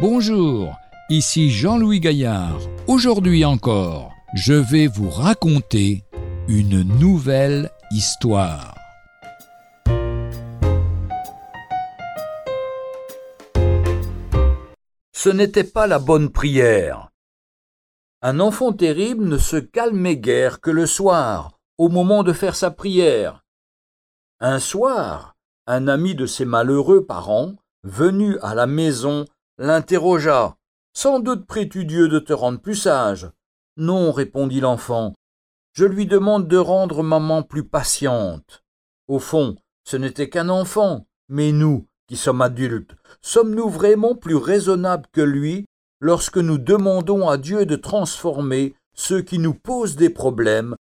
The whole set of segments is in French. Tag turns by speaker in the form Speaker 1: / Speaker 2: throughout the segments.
Speaker 1: Bonjour, ici Jean-Louis Gaillard. Aujourd'hui encore, je vais vous raconter une nouvelle histoire.
Speaker 2: Ce n'était pas la bonne prière. Un enfant terrible ne se calmait guère que le soir, au moment de faire sa prière. Un soir, un ami de ses malheureux parents, venu à la maison, l'interrogea. Sans doute pries-tu Dieu de te rendre plus sage? Non, répondit l'enfant. Je lui demande de rendre maman plus patiente. Au fond, ce n'était qu'un enfant, mais nous, qui sommes adultes, sommes-nous vraiment plus raisonnables que lui lorsque nous demandons à Dieu de transformer ceux qui nous posent des problèmes,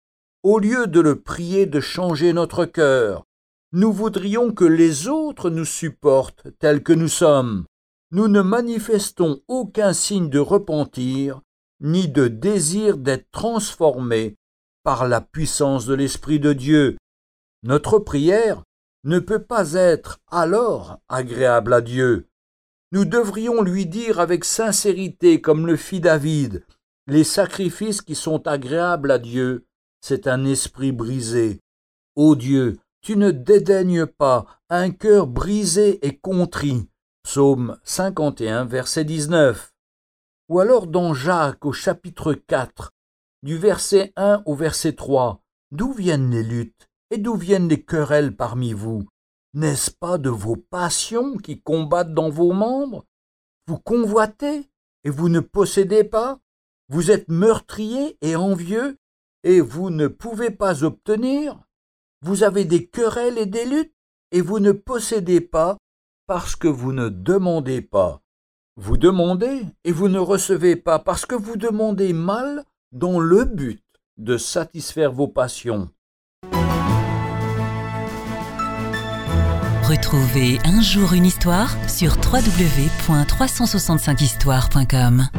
Speaker 2: au lieu de le prier de changer notre cœur? Nous voudrions que les autres nous supportent tels que nous sommes nous ne manifestons aucun signe de repentir, ni de désir d'être transformés par la puissance de l'Esprit de Dieu. Notre prière ne peut pas être alors agréable à Dieu. Nous devrions lui dire avec sincérité, comme le fit David, les sacrifices qui sont agréables à Dieu, c'est un esprit brisé. Ô Dieu, tu ne dédaignes pas un cœur brisé et contrit. Psaume 51, verset 19. Ou alors dans Jacques au chapitre 4, du verset 1 au verset 3, d'où viennent les luttes et d'où viennent les querelles parmi vous? N'est-ce pas de vos passions qui combattent dans vos membres? Vous convoitez et vous ne possédez pas? Vous êtes meurtrier et envieux et vous ne pouvez pas obtenir? Vous avez des querelles et des luttes et vous ne possédez pas? Parce que vous ne demandez pas. Vous demandez et vous ne recevez pas parce que vous demandez mal dans le but de satisfaire vos passions.
Speaker 3: Retrouvez un jour une histoire sur www.365histoire.com.